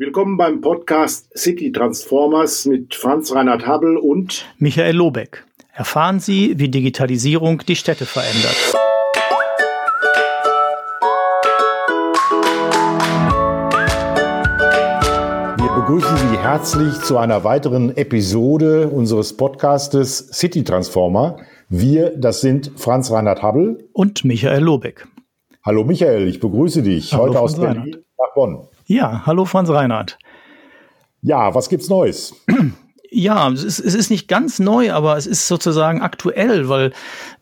Willkommen beim Podcast City Transformers mit Franz Reinhard Habel und Michael Lobeck. Erfahren Sie, wie Digitalisierung die Städte verändert. Wir begrüßen Sie herzlich zu einer weiteren Episode unseres Podcastes City Transformer. Wir, das sind Franz Reinhard Habel und Michael Lobeck. Hallo Michael, ich begrüße dich Hallo heute aus Berlin nach Bonn. Ja, hallo Franz Reinhardt. Ja, was gibt's Neues? Ja, es ist, es ist nicht ganz neu, aber es ist sozusagen aktuell, weil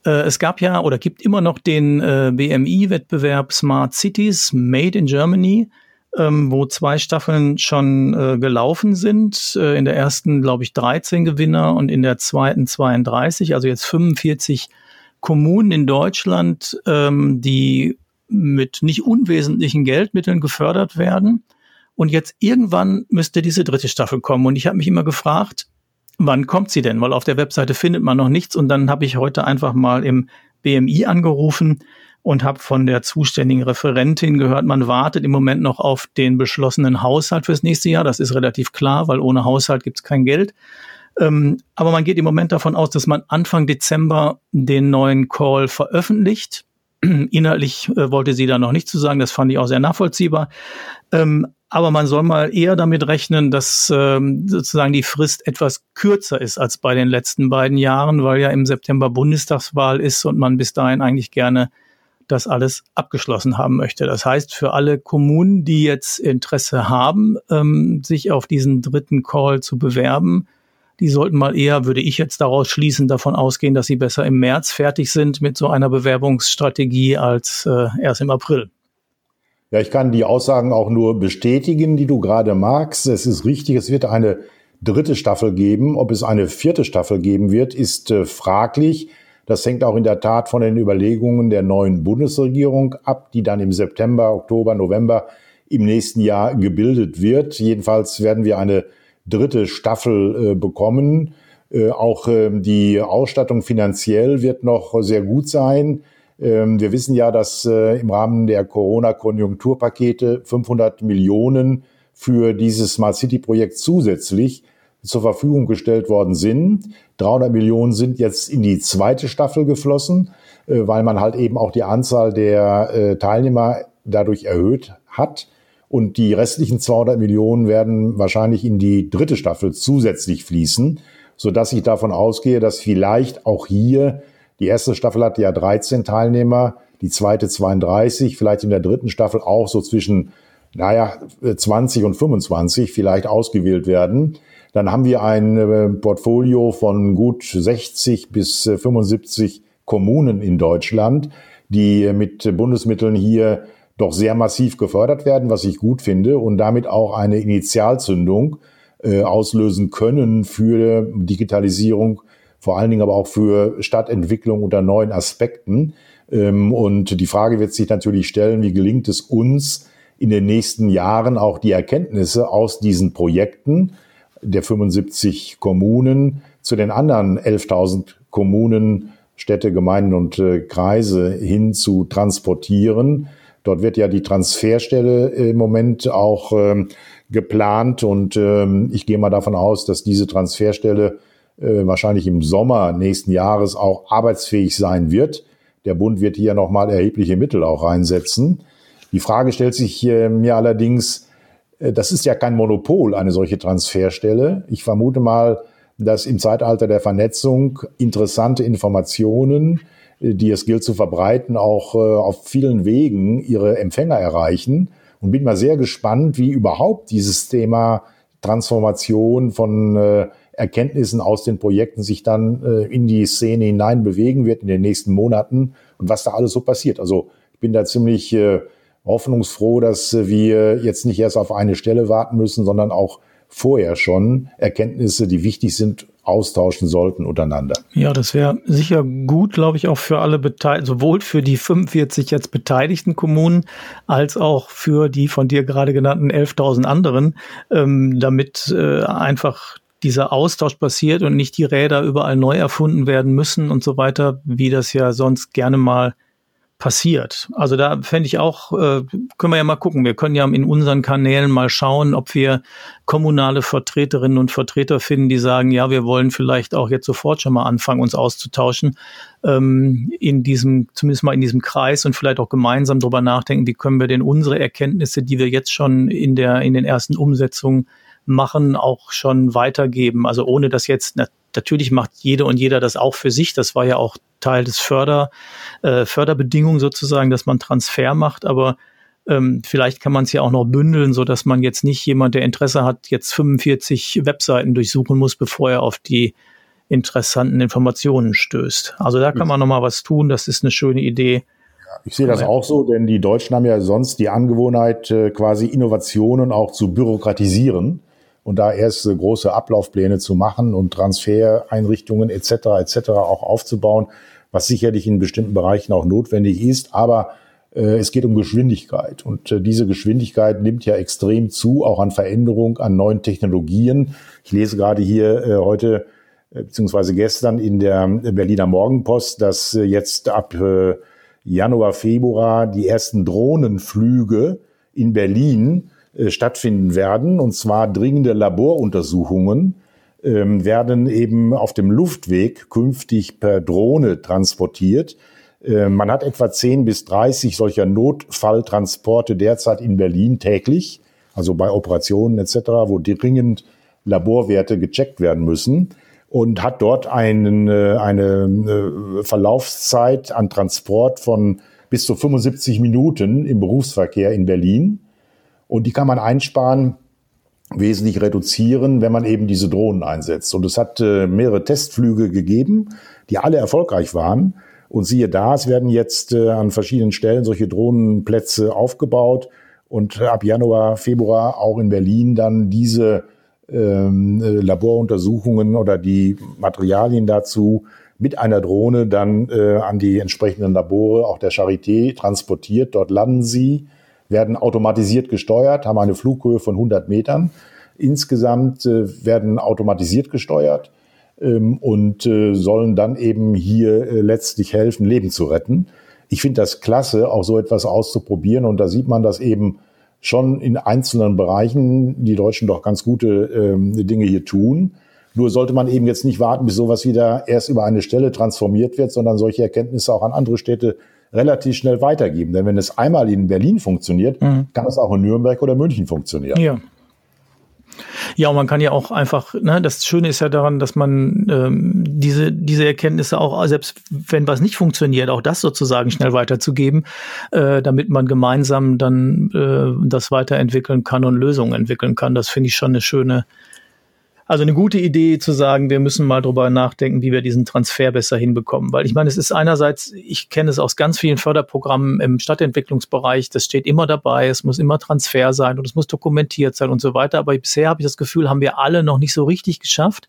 äh, es gab ja oder gibt immer noch den äh, BMI-Wettbewerb Smart Cities Made in Germany, ähm, wo zwei Staffeln schon äh, gelaufen sind. Äh, in der ersten, glaube ich, 13 Gewinner und in der zweiten 32, also jetzt 45 Kommunen in Deutschland, ähm, die mit nicht unwesentlichen Geldmitteln gefördert werden. Und jetzt irgendwann müsste diese dritte Staffel kommen. Und ich habe mich immer gefragt, wann kommt sie denn? Weil auf der Webseite findet man noch nichts. Und dann habe ich heute einfach mal im BMI angerufen und habe von der zuständigen Referentin gehört, man wartet im Moment noch auf den beschlossenen Haushalt fürs nächste Jahr. Das ist relativ klar, weil ohne Haushalt gibt es kein Geld. Ähm, aber man geht im Moment davon aus, dass man Anfang Dezember den neuen Call veröffentlicht. Inhaltlich äh, wollte sie da noch nicht zu sagen, das fand ich auch sehr nachvollziehbar. Ähm, aber man soll mal eher damit rechnen, dass ähm, sozusagen die Frist etwas kürzer ist als bei den letzten beiden Jahren, weil ja im September Bundestagswahl ist und man bis dahin eigentlich gerne das alles abgeschlossen haben möchte. Das heißt, für alle Kommunen, die jetzt Interesse haben, ähm, sich auf diesen dritten Call zu bewerben, die sollten mal eher, würde ich jetzt daraus schließen, davon ausgehen, dass sie besser im März fertig sind mit so einer Bewerbungsstrategie als äh, erst im April. Ja, ich kann die Aussagen auch nur bestätigen, die du gerade magst. Es ist richtig, es wird eine dritte Staffel geben. Ob es eine vierte Staffel geben wird, ist äh, fraglich. Das hängt auch in der Tat von den Überlegungen der neuen Bundesregierung ab, die dann im September, Oktober, November im nächsten Jahr gebildet wird. Jedenfalls werden wir eine dritte Staffel äh, bekommen. Äh, auch äh, die Ausstattung finanziell wird noch sehr gut sein. Ähm, wir wissen ja, dass äh, im Rahmen der Corona-Konjunkturpakete 500 Millionen für dieses Smart City-Projekt zusätzlich zur Verfügung gestellt worden sind. 300 Millionen sind jetzt in die zweite Staffel geflossen, äh, weil man halt eben auch die Anzahl der äh, Teilnehmer dadurch erhöht hat. Und die restlichen 200 Millionen werden wahrscheinlich in die dritte Staffel zusätzlich fließen, so dass ich davon ausgehe, dass vielleicht auch hier die erste Staffel hatte ja 13 Teilnehmer, die zweite 32, vielleicht in der dritten Staffel auch so zwischen, naja, 20 und 25 vielleicht ausgewählt werden. Dann haben wir ein äh, Portfolio von gut 60 bis 75 Kommunen in Deutschland, die mit Bundesmitteln hier doch sehr massiv gefördert werden, was ich gut finde und damit auch eine Initialzündung äh, auslösen können für Digitalisierung, vor allen Dingen aber auch für Stadtentwicklung unter neuen Aspekten. Ähm, und die Frage wird sich natürlich stellen, wie gelingt es uns in den nächsten Jahren auch die Erkenntnisse aus diesen Projekten der 75 Kommunen zu den anderen 11.000 Kommunen, Städte, Gemeinden und äh, Kreise hin zu transportieren Dort wird ja die Transferstelle im Moment auch ähm, geplant und ähm, ich gehe mal davon aus, dass diese Transferstelle äh, wahrscheinlich im Sommer nächsten Jahres auch arbeitsfähig sein wird. Der Bund wird hier nochmal erhebliche Mittel auch reinsetzen. Die Frage stellt sich äh, mir allerdings, äh, das ist ja kein Monopol, eine solche Transferstelle. Ich vermute mal, dass im Zeitalter der Vernetzung interessante Informationen die es gilt zu verbreiten, auch äh, auf vielen Wegen ihre Empfänger erreichen. Und bin mal sehr gespannt, wie überhaupt dieses Thema Transformation von äh, Erkenntnissen aus den Projekten sich dann äh, in die Szene hinein bewegen wird in den nächsten Monaten und was da alles so passiert. Also ich bin da ziemlich hoffnungsfroh, dass wir jetzt nicht erst auf eine Stelle warten müssen, sondern auch vorher schon Erkenntnisse, die wichtig sind, austauschen sollten untereinander. Ja, das wäre sicher gut, glaube ich, auch für alle Beteiligten, sowohl für die 45 jetzt beteiligten Kommunen als auch für die von dir gerade genannten 11.000 anderen, ähm, damit äh, einfach dieser Austausch passiert und nicht die Räder überall neu erfunden werden müssen und so weiter, wie das ja sonst gerne mal passiert. Also da fände ich auch, äh, können wir ja mal gucken. Wir können ja in unseren Kanälen mal schauen, ob wir kommunale Vertreterinnen und Vertreter finden, die sagen, ja, wir wollen vielleicht auch jetzt sofort schon mal anfangen, uns auszutauschen ähm, in diesem, zumindest mal in diesem Kreis und vielleicht auch gemeinsam darüber nachdenken, wie können wir denn unsere Erkenntnisse, die wir jetzt schon in der in den ersten Umsetzungen machen, auch schon weitergeben. Also ohne dass jetzt Natürlich macht jede und jeder das auch für sich. Das war ja auch Teil des Förder, äh, Förderbedingungen sozusagen, dass man Transfer macht. Aber ähm, vielleicht kann man es ja auch noch bündeln, so dass man jetzt nicht jemand, der Interesse hat, jetzt 45 Webseiten durchsuchen muss, bevor er auf die interessanten Informationen stößt. Also da kann man noch mal was tun. Das ist eine schöne Idee. Ich sehe das auch so, denn die Deutschen haben ja sonst die Angewohnheit, äh, quasi Innovationen auch zu bürokratisieren und da erst große Ablaufpläne zu machen und Transfereinrichtungen etc. etc. auch aufzubauen, was sicherlich in bestimmten Bereichen auch notwendig ist, aber äh, es geht um Geschwindigkeit und äh, diese Geschwindigkeit nimmt ja extrem zu, auch an Veränderung, an neuen Technologien. Ich lese gerade hier äh, heute beziehungsweise gestern in der Berliner Morgenpost, dass jetzt ab Januar, Februar die ersten Drohnenflüge in Berlin äh, stattfinden werden, und zwar dringende Laboruntersuchungen ähm, werden eben auf dem Luftweg künftig per Drohne transportiert. Äh, man hat etwa 10 bis 30 solcher Notfalltransporte derzeit in Berlin täglich, also bei Operationen etc., wo dringend Laborwerte gecheckt werden müssen und hat dort einen, äh, eine Verlaufszeit an Transport von bis zu 75 Minuten im Berufsverkehr in Berlin. Und die kann man einsparen, wesentlich reduzieren, wenn man eben diese Drohnen einsetzt. Und es hat äh, mehrere Testflüge gegeben, die alle erfolgreich waren. Und siehe da, es werden jetzt äh, an verschiedenen Stellen solche Drohnenplätze aufgebaut und ab Januar, Februar auch in Berlin dann diese ähm, äh, Laboruntersuchungen oder die Materialien dazu mit einer Drohne dann äh, an die entsprechenden Labore, auch der Charité, transportiert. Dort landen sie werden automatisiert gesteuert, haben eine Flughöhe von 100 Metern. Insgesamt äh, werden automatisiert gesteuert ähm, und äh, sollen dann eben hier äh, letztlich helfen, Leben zu retten. Ich finde das klasse, auch so etwas auszuprobieren. Und da sieht man, dass eben schon in einzelnen Bereichen die Deutschen doch ganz gute ähm, Dinge hier tun. Nur sollte man eben jetzt nicht warten, bis sowas wieder erst über eine Stelle transformiert wird, sondern solche Erkenntnisse auch an andere Städte relativ schnell weitergeben. Denn wenn es einmal in Berlin funktioniert, mhm. kann es auch in Nürnberg oder München funktionieren. Ja. Ja, und man kann ja auch einfach, ne, das Schöne ist ja daran, dass man ähm, diese, diese Erkenntnisse auch, selbst wenn was nicht funktioniert, auch das sozusagen schnell weiterzugeben, äh, damit man gemeinsam dann äh, das weiterentwickeln kann und Lösungen entwickeln kann. Das finde ich schon eine schöne, also eine gute Idee zu sagen, wir müssen mal drüber nachdenken, wie wir diesen Transfer besser hinbekommen. Weil ich meine, es ist einerseits, ich kenne es aus ganz vielen Förderprogrammen im Stadtentwicklungsbereich, das steht immer dabei, es muss immer Transfer sein und es muss dokumentiert sein und so weiter. Aber bisher habe ich das Gefühl, haben wir alle noch nicht so richtig geschafft,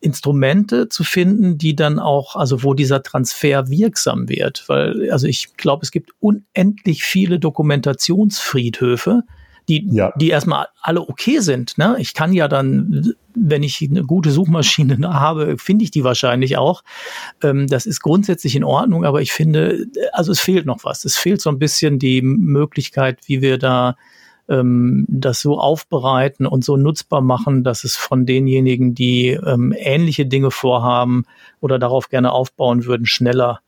Instrumente zu finden, die dann auch, also wo dieser Transfer wirksam wird. Weil, also ich glaube, es gibt unendlich viele Dokumentationsfriedhöfe, die, ja. die erstmal alle okay sind. Ne? Ich kann ja dann, wenn ich eine gute Suchmaschine habe, finde ich die wahrscheinlich auch. Ähm, das ist grundsätzlich in Ordnung, aber ich finde, also es fehlt noch was. Es fehlt so ein bisschen die Möglichkeit, wie wir da ähm, das so aufbereiten und so nutzbar machen, dass es von denjenigen, die ähm, ähnliche Dinge vorhaben oder darauf gerne aufbauen würden, schneller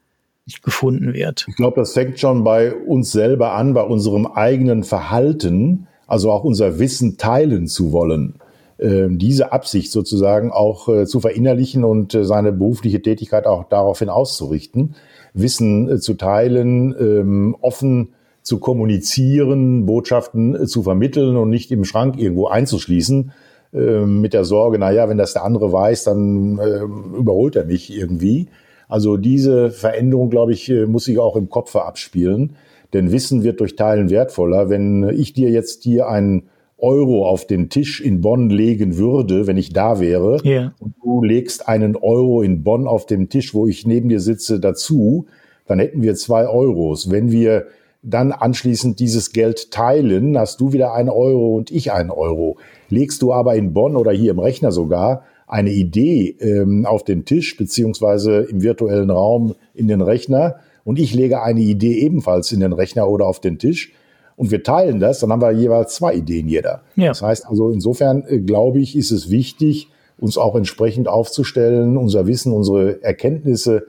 gefunden wird. Ich glaube, das fängt schon bei uns selber an, bei unserem eigenen Verhalten, also auch unser Wissen teilen zu wollen. Äh, diese Absicht sozusagen auch äh, zu verinnerlichen und äh, seine berufliche Tätigkeit auch daraufhin auszurichten, Wissen äh, zu teilen, ähm, offen zu kommunizieren, Botschaften zu vermitteln und nicht im Schrank irgendwo einzuschließen, ähm, mit der Sorge, na ja, wenn das der andere weiß, dann ähm, überholt er mich irgendwie. Also diese Veränderung, glaube ich, äh, muss sich auch im Kopf abspielen. Denn Wissen wird durch Teilen wertvoller. Wenn ich dir jetzt hier einen Euro auf den Tisch in Bonn legen würde, wenn ich da wäre, yeah. und du legst einen Euro in Bonn auf dem Tisch, wo ich neben dir sitze, dazu, dann hätten wir zwei Euros. Wenn wir dann anschließend dieses Geld teilen, hast du wieder einen Euro und ich einen Euro. Legst du aber in Bonn oder hier im Rechner sogar eine Idee ähm, auf den Tisch beziehungsweise im virtuellen Raum in den Rechner und ich lege eine Idee ebenfalls in den Rechner oder auf den Tisch und wir teilen das, dann haben wir jeweils zwei Ideen jeder. Ja. Das heißt also, insofern äh, glaube ich, ist es wichtig, uns auch entsprechend aufzustellen, unser Wissen, unsere Erkenntnisse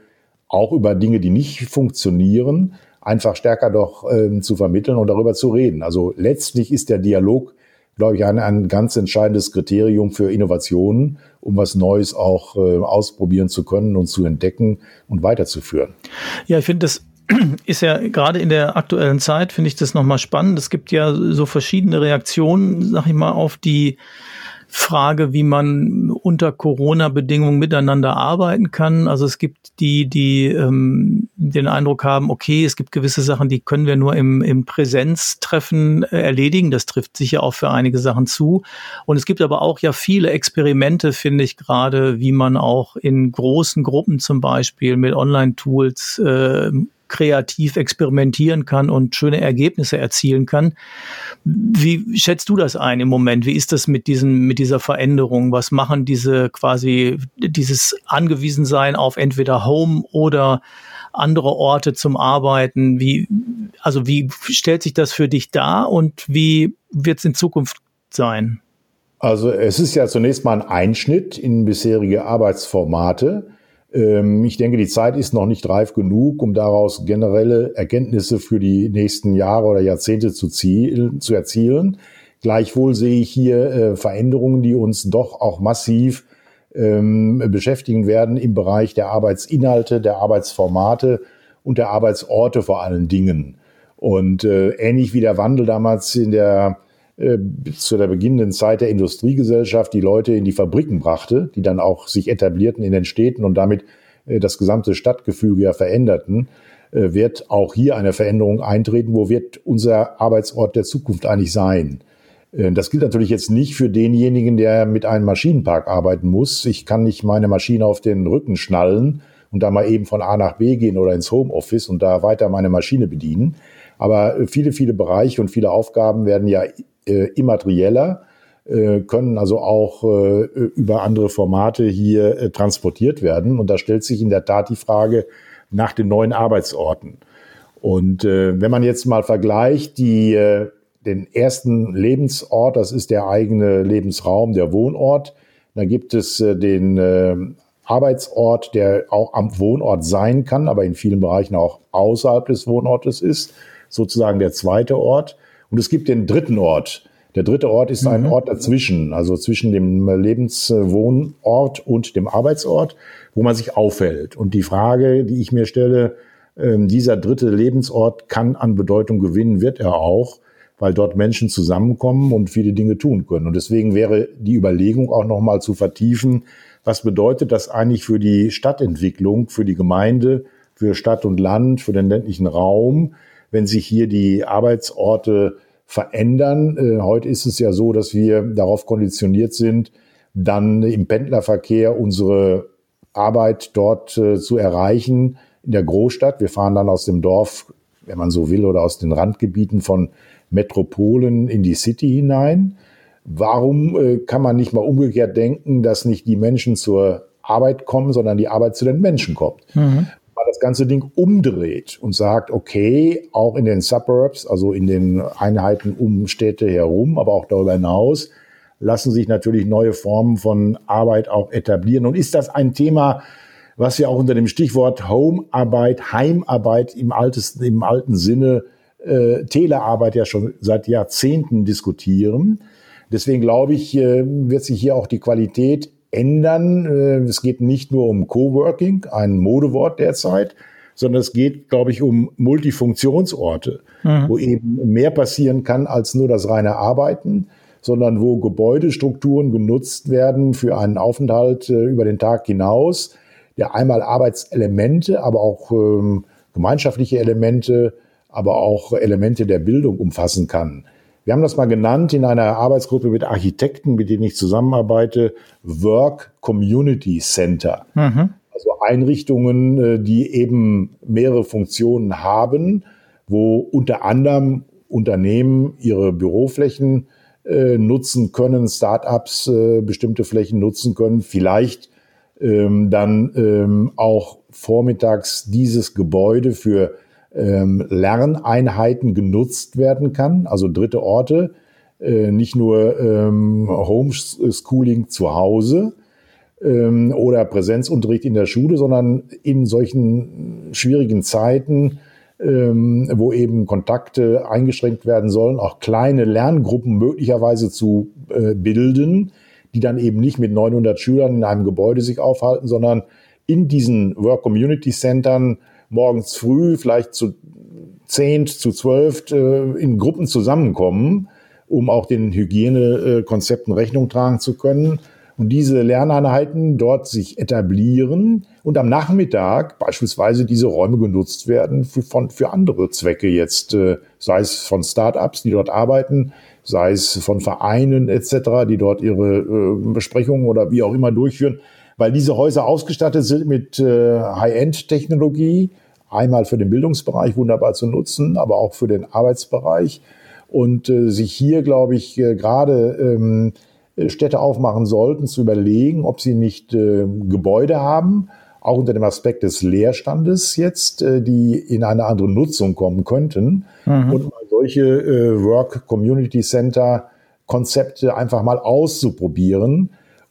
auch über Dinge, die nicht funktionieren, einfach stärker doch ähm, zu vermitteln und darüber zu reden. Also letztlich ist der Dialog, glaube ich, ein, ein ganz entscheidendes Kriterium für Innovationen, um was Neues auch äh, ausprobieren zu können und zu entdecken und weiterzuführen. Ja, ich finde das ist ja gerade in der aktuellen Zeit, finde ich das nochmal spannend. Es gibt ja so verschiedene Reaktionen, sag ich mal, auf die Frage, wie man unter Corona-Bedingungen miteinander arbeiten kann. Also es gibt die, die ähm, den Eindruck haben, okay, es gibt gewisse Sachen, die können wir nur im, im Präsenztreffen äh, erledigen. Das trifft sicher auch für einige Sachen zu. Und es gibt aber auch ja viele Experimente, finde ich gerade, wie man auch in großen Gruppen zum Beispiel mit Online-Tools äh, kreativ experimentieren kann und schöne Ergebnisse erzielen kann. Wie schätzt du das ein im Moment? Wie ist das mit diesen, mit dieser Veränderung? Was machen diese quasi, dieses Angewiesensein auf entweder Home oder andere Orte zum Arbeiten? Wie, also wie stellt sich das für dich dar und wie wird es in Zukunft sein? Also es ist ja zunächst mal ein Einschnitt in bisherige Arbeitsformate. Ähm, ich denke, die Zeit ist noch nicht reif genug, um daraus generelle Erkenntnisse für die nächsten Jahre oder Jahrzehnte zu, zielen, zu erzielen. Gleichwohl sehe ich hier äh, Veränderungen, die uns doch auch massiv ähm, beschäftigen werden im Bereich der Arbeitsinhalte, der Arbeitsformate und der Arbeitsorte vor allen Dingen. Und äh, ähnlich wie der Wandel damals in der äh, zu der beginnenden Zeit der Industriegesellschaft die Leute in die Fabriken brachte, die dann auch sich etablierten in den Städten und damit äh, das gesamte Stadtgefüge ja veränderten, äh, wird auch hier eine Veränderung eintreten. Wo wird unser Arbeitsort der Zukunft eigentlich sein? Das gilt natürlich jetzt nicht für denjenigen, der mit einem Maschinenpark arbeiten muss. Ich kann nicht meine Maschine auf den Rücken schnallen und da mal eben von A nach B gehen oder ins Homeoffice und da weiter meine Maschine bedienen. Aber viele, viele Bereiche und viele Aufgaben werden ja äh, immaterieller, äh, können also auch äh, über andere Formate hier äh, transportiert werden. Und da stellt sich in der Tat die Frage nach den neuen Arbeitsorten. Und äh, wenn man jetzt mal vergleicht, die, äh, den ersten Lebensort, das ist der eigene Lebensraum, der Wohnort, dann gibt es äh, den äh, Arbeitsort, der auch am Wohnort sein kann, aber in vielen Bereichen auch außerhalb des Wohnortes ist, sozusagen der zweite Ort. Und es gibt den dritten Ort. Der dritte Ort ist ein mhm. Ort dazwischen, also zwischen dem Lebenswohnort und dem Arbeitsort, wo man sich aufhält. Und die Frage, die ich mir stelle, ähm, dieser dritte Lebensort kann an Bedeutung gewinnen, wird er auch, weil dort Menschen zusammenkommen und viele Dinge tun können. Und deswegen wäre die Überlegung auch nochmal zu vertiefen, was bedeutet das eigentlich für die Stadtentwicklung, für die Gemeinde, für Stadt und Land, für den ländlichen Raum, wenn sich hier die Arbeitsorte verändern. Äh, heute ist es ja so, dass wir darauf konditioniert sind, dann im Pendlerverkehr unsere Arbeit dort äh, zu erreichen in der Großstadt. Wir fahren dann aus dem Dorf, wenn man so will, oder aus den Randgebieten von Metropolen in die City hinein. Warum äh, kann man nicht mal umgekehrt denken, dass nicht die Menschen zur Arbeit kommen, sondern die Arbeit zu den Menschen kommt? Mhm das ganze Ding umdreht und sagt, okay, auch in den Suburbs, also in den Einheiten um Städte herum, aber auch darüber hinaus, lassen sich natürlich neue Formen von Arbeit auch etablieren. Und ist das ein Thema, was wir auch unter dem Stichwort Homearbeit, Heimarbeit im, altesten, im alten Sinne, äh, Telearbeit ja schon seit Jahrzehnten diskutieren. Deswegen glaube ich, äh, wird sich hier auch die Qualität ändern. Äh, es geht nicht nur um Coworking, ein Modewort derzeit, sondern es geht, glaube ich, um Multifunktionsorte, mhm. wo eben mehr passieren kann als nur das reine Arbeiten, sondern wo Gebäudestrukturen genutzt werden für einen Aufenthalt äh, über den Tag hinaus, der einmal Arbeitselemente, aber auch ähm, gemeinschaftliche Elemente, aber auch Elemente der Bildung umfassen kann. Wir haben das mal genannt in einer Arbeitsgruppe mit Architekten, mit denen ich zusammenarbeite, Work Community Center. Mhm. Also Einrichtungen, äh, die eben mehrere Funktionen haben, wo unter anderem Unternehmen ihre Büroflächen äh, nutzen können, Startups äh, bestimmte Flächen nutzen können, vielleicht ähm, dann ähm, auch vormittags dieses Gebäude für ähm, Lerneinheiten genutzt werden kann, also dritte Orte, äh, nicht nur ähm, Homeschooling zu Hause ähm, oder Präsenzunterricht in der Schule, sondern in solchen schwierigen Zeiten, ähm, wo eben Kontakte eingeschränkt werden sollen, auch kleine Lerngruppen möglicherweise zu äh, bilden, die dann eben nicht mit 900 Schülern in einem Gebäude sich aufhalten, sondern in diesen Work Community Centern morgens früh vielleicht zu zehnt, zu zwölf äh, in Gruppen zusammenkommen, um auch den Hygienekonzepten Rechnung tragen zu können und diese Lerneinheiten dort sich etablieren und am Nachmittag beispielsweise diese Räume genutzt werden für, von, für andere Zwecke jetzt, äh, sei es von Start-ups, die dort arbeiten, sei es von Vereinen etc., die dort ihre äh, Besprechungen oder wie auch immer durchführen weil diese Häuser ausgestattet sind mit äh, High-End-Technologie, einmal für den Bildungsbereich wunderbar zu nutzen, aber auch für den Arbeitsbereich. Und äh, sich hier, glaube ich, äh, gerade ähm, Städte aufmachen sollten, zu überlegen, ob sie nicht äh, Gebäude haben, auch unter dem Aspekt des Leerstandes jetzt, äh, die in eine andere Nutzung kommen könnten. Mhm. Und solche äh, Work Community Center Konzepte einfach mal auszuprobieren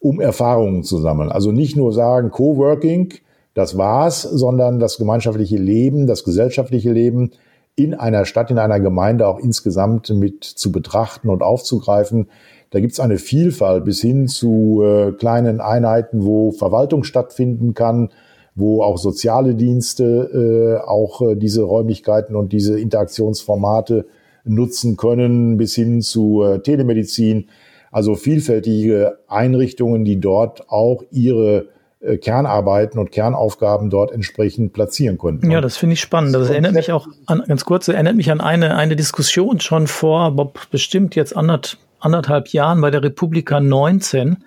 um Erfahrungen zu sammeln. Also nicht nur sagen, Coworking, das war's, sondern das gemeinschaftliche Leben, das gesellschaftliche Leben in einer Stadt, in einer Gemeinde auch insgesamt mit zu betrachten und aufzugreifen. Da gibt's eine Vielfalt bis hin zu äh, kleinen Einheiten, wo Verwaltung stattfinden kann, wo auch soziale Dienste äh, auch äh, diese Räumlichkeiten und diese Interaktionsformate nutzen können, bis hin zu äh, Telemedizin. Also vielfältige Einrichtungen, die dort auch ihre äh, Kernarbeiten und Kernaufgaben dort entsprechend platzieren konnten. Ja, das finde ich spannend. Das erinnert mich auch an, ganz kurz, erinnert mich an eine, eine Diskussion schon vor, bestimmt jetzt anderth, anderthalb Jahren bei der Republika 19,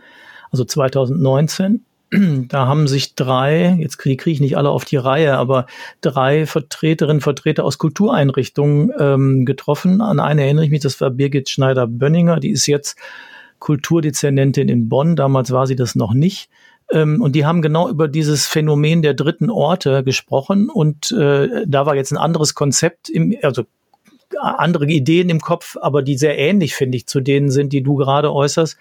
also 2019. Da haben sich drei, jetzt kriege krieg ich nicht alle auf die Reihe, aber drei Vertreterinnen, Vertreter aus Kultureinrichtungen ähm, getroffen. An eine erinnere ich mich, das war Birgit Schneider-Bönninger, die ist jetzt Kulturdezernentin in Bonn. Damals war sie das noch nicht. Ähm, und die haben genau über dieses Phänomen der dritten Orte gesprochen. Und äh, da war jetzt ein anderes Konzept, im, also andere Ideen im Kopf, aber die sehr ähnlich, finde ich, zu denen sind, die du gerade äußerst.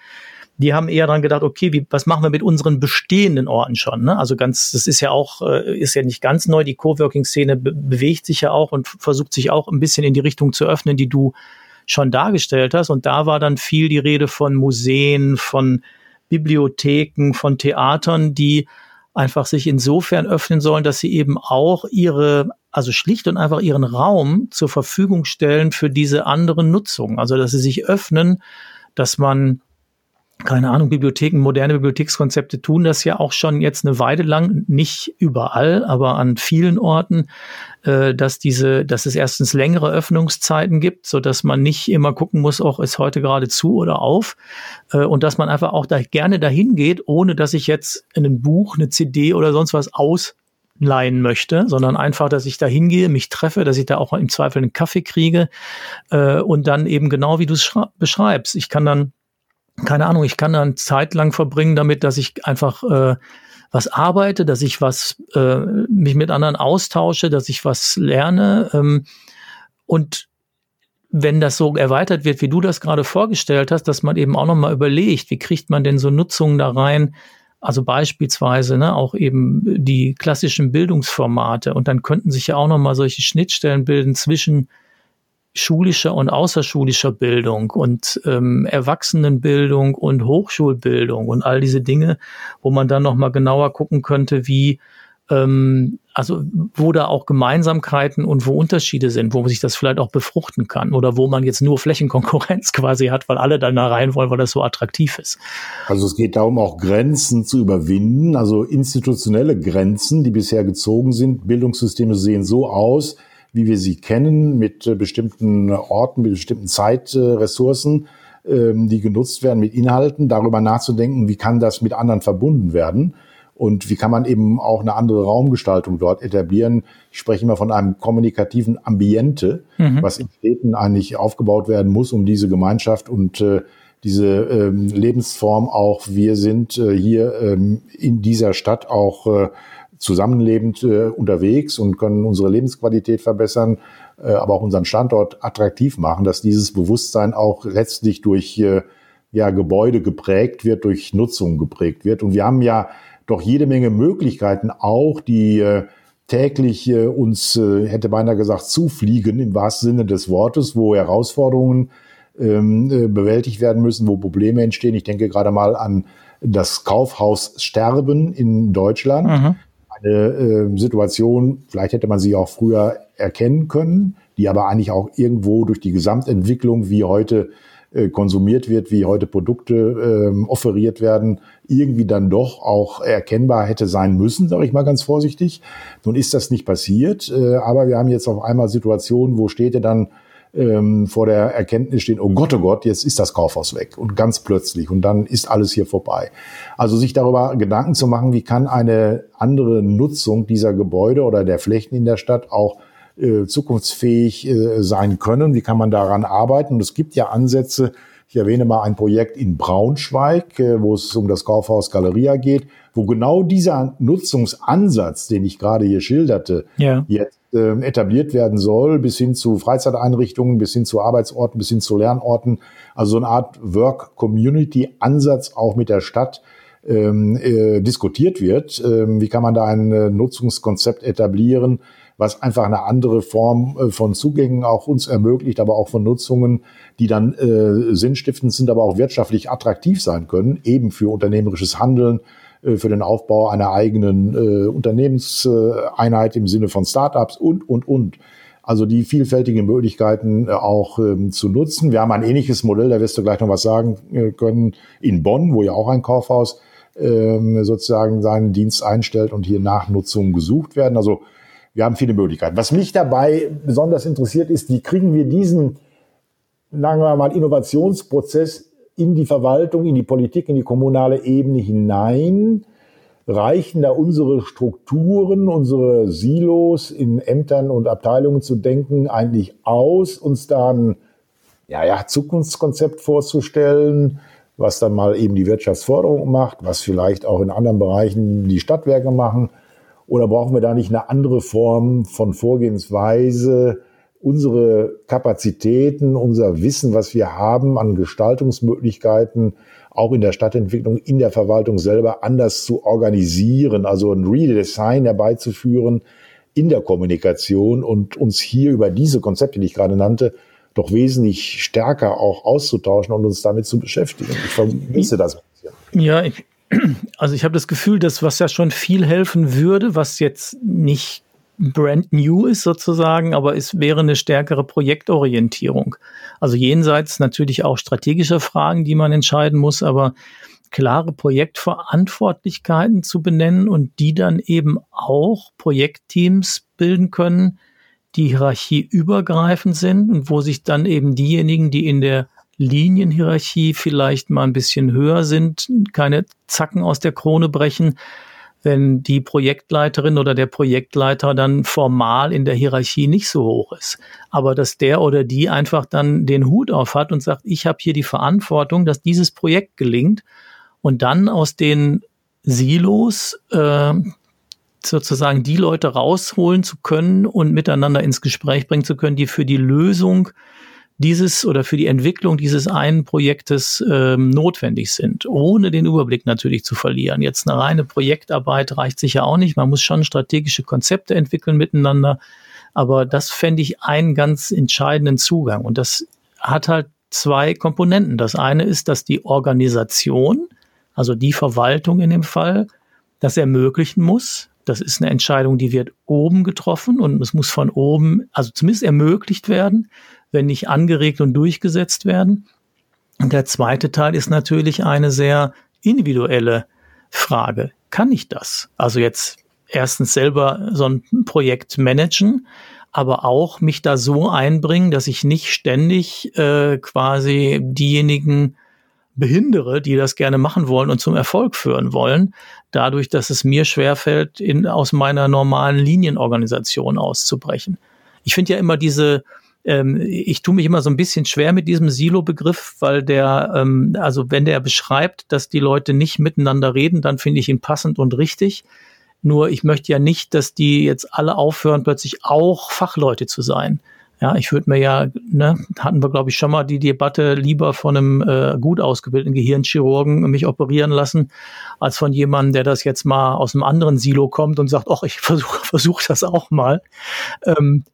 Die haben eher dran gedacht, okay, wie, was machen wir mit unseren bestehenden Orten schon? Ne? Also ganz, das ist ja auch, äh, ist ja nicht ganz neu. Die Coworking-Szene be bewegt sich ja auch und versucht sich auch ein bisschen in die Richtung zu öffnen, die du schon dargestellt hast. Und da war dann viel die Rede von Museen, von Bibliotheken, von Theatern, die einfach sich insofern öffnen sollen, dass sie eben auch ihre, also schlicht und einfach ihren Raum zur Verfügung stellen für diese anderen Nutzungen. Also dass sie sich öffnen, dass man keine Ahnung, Bibliotheken, moderne Bibliothekskonzepte tun das ja auch schon jetzt eine Weile lang, nicht überall, aber an vielen Orten, äh, dass diese, dass es erstens längere Öffnungszeiten gibt, so dass man nicht immer gucken muss, auch ist heute gerade zu oder auf, äh, und dass man einfach auch da gerne dahin geht, ohne dass ich jetzt in einem Buch, eine CD oder sonst was ausleihen möchte, sondern einfach, dass ich da hingehe, mich treffe, dass ich da auch im Zweifel einen Kaffee kriege äh, und dann eben genau wie du es beschreibst. Ich kann dann keine Ahnung, ich kann dann Zeit lang verbringen damit, dass ich einfach äh, was arbeite, dass ich was äh, mich mit anderen austausche, dass ich was lerne ähm, und wenn das so erweitert wird, wie du das gerade vorgestellt hast, dass man eben auch noch mal überlegt, wie kriegt man denn so Nutzungen da rein, also beispielsweise ne, auch eben die klassischen Bildungsformate und dann könnten sich ja auch noch mal solche Schnittstellen bilden zwischen schulischer und außerschulischer Bildung und ähm, Erwachsenenbildung und Hochschulbildung und all diese Dinge, wo man dann noch mal genauer gucken könnte, wie ähm, also wo da auch Gemeinsamkeiten und wo Unterschiede sind, wo sich das vielleicht auch befruchten kann oder wo man jetzt nur Flächenkonkurrenz quasi hat, weil alle dann da rein wollen, weil das so attraktiv ist. Also es geht darum, auch Grenzen zu überwinden, also institutionelle Grenzen, die bisher gezogen sind. Bildungssysteme sehen so aus, wie wir sie kennen, mit äh, bestimmten Orten, mit bestimmten Zeitressourcen, ähm, die genutzt werden, mit Inhalten, darüber nachzudenken, wie kann das mit anderen verbunden werden und wie kann man eben auch eine andere Raumgestaltung dort etablieren. Ich spreche immer von einem kommunikativen Ambiente, mhm. was in Städten eigentlich aufgebaut werden muss, um diese Gemeinschaft und äh, diese ähm, Lebensform auch, wir sind äh, hier ähm, in dieser Stadt auch äh, zusammenlebend äh, unterwegs und können unsere Lebensqualität verbessern, äh, aber auch unseren Standort attraktiv machen, dass dieses Bewusstsein auch letztlich durch äh, ja, Gebäude geprägt wird, durch Nutzung geprägt wird. Und wir haben ja doch jede Menge Möglichkeiten auch, die äh, täglich äh, uns, äh, hätte beinahe gesagt, zufliegen im wahrsten Sinne des Wortes, wo Herausforderungen ähm, äh, bewältigt werden müssen, wo Probleme entstehen. Ich denke gerade mal an das Kaufhaussterben in Deutschland. Mhm. Eine äh, Situation, vielleicht hätte man sie auch früher erkennen können, die aber eigentlich auch irgendwo durch die Gesamtentwicklung, wie heute äh, konsumiert wird, wie heute Produkte äh, offeriert werden, irgendwie dann doch auch erkennbar hätte sein müssen, sage ich mal ganz vorsichtig. Nun ist das nicht passiert, äh, aber wir haben jetzt auf einmal Situationen, wo Städte dann ähm, vor der Erkenntnis stehen, oh Gott, oh Gott, jetzt ist das Kaufhaus weg und ganz plötzlich und dann ist alles hier vorbei. Also sich darüber Gedanken zu machen, wie kann eine andere Nutzung dieser Gebäude oder der Flächen in der Stadt auch äh, zukunftsfähig äh, sein können. Wie kann man daran arbeiten? Und es gibt ja Ansätze. Ich erwähne mal ein Projekt in Braunschweig, äh, wo es um das Kaufhaus Galeria geht, wo genau dieser Nutzungsansatz, den ich gerade hier schilderte, ja. jetzt äh, etabliert werden soll, bis hin zu Freizeiteinrichtungen, bis hin zu Arbeitsorten, bis hin zu Lernorten. Also so eine Art Work-Community-Ansatz auch mit der Stadt ähm, äh, diskutiert wird. Ähm, wie kann man da ein äh, Nutzungskonzept etablieren, was einfach eine andere Form äh, von Zugängen auch uns ermöglicht, aber auch von Nutzungen, die dann äh, sinnstiftend sind, aber auch wirtschaftlich attraktiv sein können, eben für unternehmerisches Handeln, äh, für den Aufbau einer eigenen äh, Unternehmenseinheit im Sinne von Startups und, und, und. Also die vielfältigen Möglichkeiten äh, auch ähm, zu nutzen. Wir haben ein ähnliches Modell, da wirst du gleich noch was sagen äh, können, in Bonn, wo ja auch ein Kaufhaus ähm, sozusagen seinen Dienst einstellt und hier Nachnutzungen gesucht werden. Also wir haben viele Möglichkeiten. Was mich dabei besonders interessiert ist, wie kriegen wir diesen, sagen wir mal, Innovationsprozess in die Verwaltung, in die Politik, in die kommunale Ebene hinein? Reichen da unsere Strukturen, unsere Silos in Ämtern und Abteilungen zu denken eigentlich aus, uns da ein ja, ja, Zukunftskonzept vorzustellen, was dann mal eben die Wirtschaftsförderung macht, was vielleicht auch in anderen Bereichen die Stadtwerke machen? Oder brauchen wir da nicht eine andere Form von Vorgehensweise, unsere Kapazitäten, unser Wissen, was wir haben an Gestaltungsmöglichkeiten, auch in der Stadtentwicklung, in der Verwaltung selber anders zu organisieren, also ein Redesign herbeizuführen in der Kommunikation und uns hier über diese Konzepte, die ich gerade nannte, doch wesentlich stärker auch auszutauschen und uns damit zu beschäftigen. Ich vermisse das. Ja, ich, also ich habe das Gefühl, dass was ja schon viel helfen würde, was jetzt nicht brand new ist sozusagen, aber es wäre eine stärkere Projektorientierung. Also jenseits natürlich auch strategischer Fragen, die man entscheiden muss, aber klare Projektverantwortlichkeiten zu benennen und die dann eben auch Projektteams bilden können, die hierarchieübergreifend sind und wo sich dann eben diejenigen, die in der Linienhierarchie vielleicht mal ein bisschen höher sind, keine Zacken aus der Krone brechen, wenn die Projektleiterin oder der Projektleiter dann formal in der Hierarchie nicht so hoch ist. Aber dass der oder die einfach dann den Hut auf hat und sagt, ich habe hier die Verantwortung, dass dieses Projekt gelingt und dann aus den Silos äh, sozusagen die Leute rausholen zu können und miteinander ins Gespräch bringen zu können, die für die Lösung dieses oder für die Entwicklung dieses einen Projektes ähm, notwendig sind, ohne den Überblick natürlich zu verlieren. Jetzt eine reine Projektarbeit reicht sicher auch nicht. Man muss schon strategische Konzepte entwickeln miteinander. Aber das fände ich einen ganz entscheidenden Zugang. Und das hat halt zwei Komponenten. Das eine ist, dass die Organisation, also die Verwaltung in dem Fall, das ermöglichen muss. Das ist eine Entscheidung, die wird oben getroffen und es muss von oben, also zumindest ermöglicht werden wenn nicht angeregt und durchgesetzt werden. Und der zweite Teil ist natürlich eine sehr individuelle Frage. Kann ich das? Also jetzt erstens selber so ein Projekt managen, aber auch mich da so einbringen, dass ich nicht ständig äh, quasi diejenigen behindere, die das gerne machen wollen und zum Erfolg führen wollen, dadurch, dass es mir schwerfällt, in, aus meiner normalen Linienorganisation auszubrechen. Ich finde ja immer diese, ähm, ich tue mich immer so ein bisschen schwer mit diesem Silo-Begriff, weil der, ähm, also wenn der beschreibt, dass die Leute nicht miteinander reden, dann finde ich ihn passend und richtig. Nur ich möchte ja nicht, dass die jetzt alle aufhören, plötzlich auch Fachleute zu sein. Ja, ich würde mir ja, ne, hatten wir glaube ich schon mal die Debatte lieber von einem äh, gut ausgebildeten Gehirnchirurgen mich operieren lassen, als von jemandem, der das jetzt mal aus einem anderen Silo kommt und sagt, ach, ich versuche versuch das auch mal. Ähm,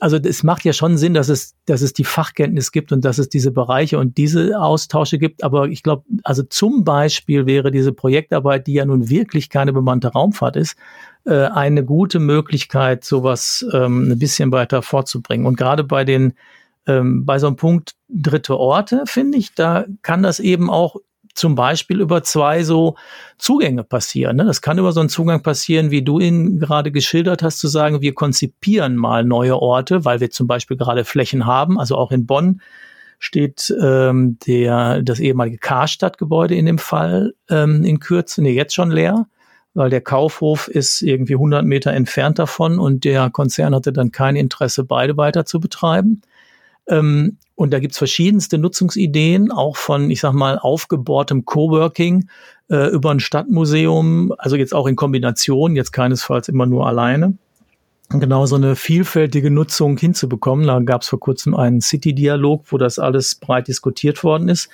also es macht ja schon Sinn, dass es, dass es die Fachkenntnis gibt und dass es diese Bereiche und diese Austausche gibt. Aber ich glaube, also zum Beispiel wäre diese Projektarbeit, die ja nun wirklich keine bemannte Raumfahrt ist, äh, eine gute Möglichkeit, sowas ähm, ein bisschen weiter vorzubringen. Und gerade bei den ähm, bei so einem Punkt dritte Orte, finde ich, da kann das eben auch zum Beispiel über zwei so Zugänge passieren. Ne? Das kann über so einen Zugang passieren, wie du ihn gerade geschildert hast, zu sagen, wir konzipieren mal neue Orte, weil wir zum Beispiel gerade Flächen haben. Also auch in Bonn steht ähm, der, das ehemalige Karstadtgebäude in dem Fall ähm, in Kürze, nee, jetzt schon leer, weil der Kaufhof ist irgendwie 100 Meter entfernt davon und der Konzern hatte dann kein Interesse, beide weiter zu betreiben. Ähm, und da gibt's verschiedenste Nutzungsideen, auch von, ich sag mal, aufgebohrtem Coworking äh, über ein Stadtmuseum, also jetzt auch in Kombination, jetzt keinesfalls immer nur alleine. Genau so eine vielfältige Nutzung hinzubekommen. Da gab's vor kurzem einen City-Dialog, wo das alles breit diskutiert worden ist.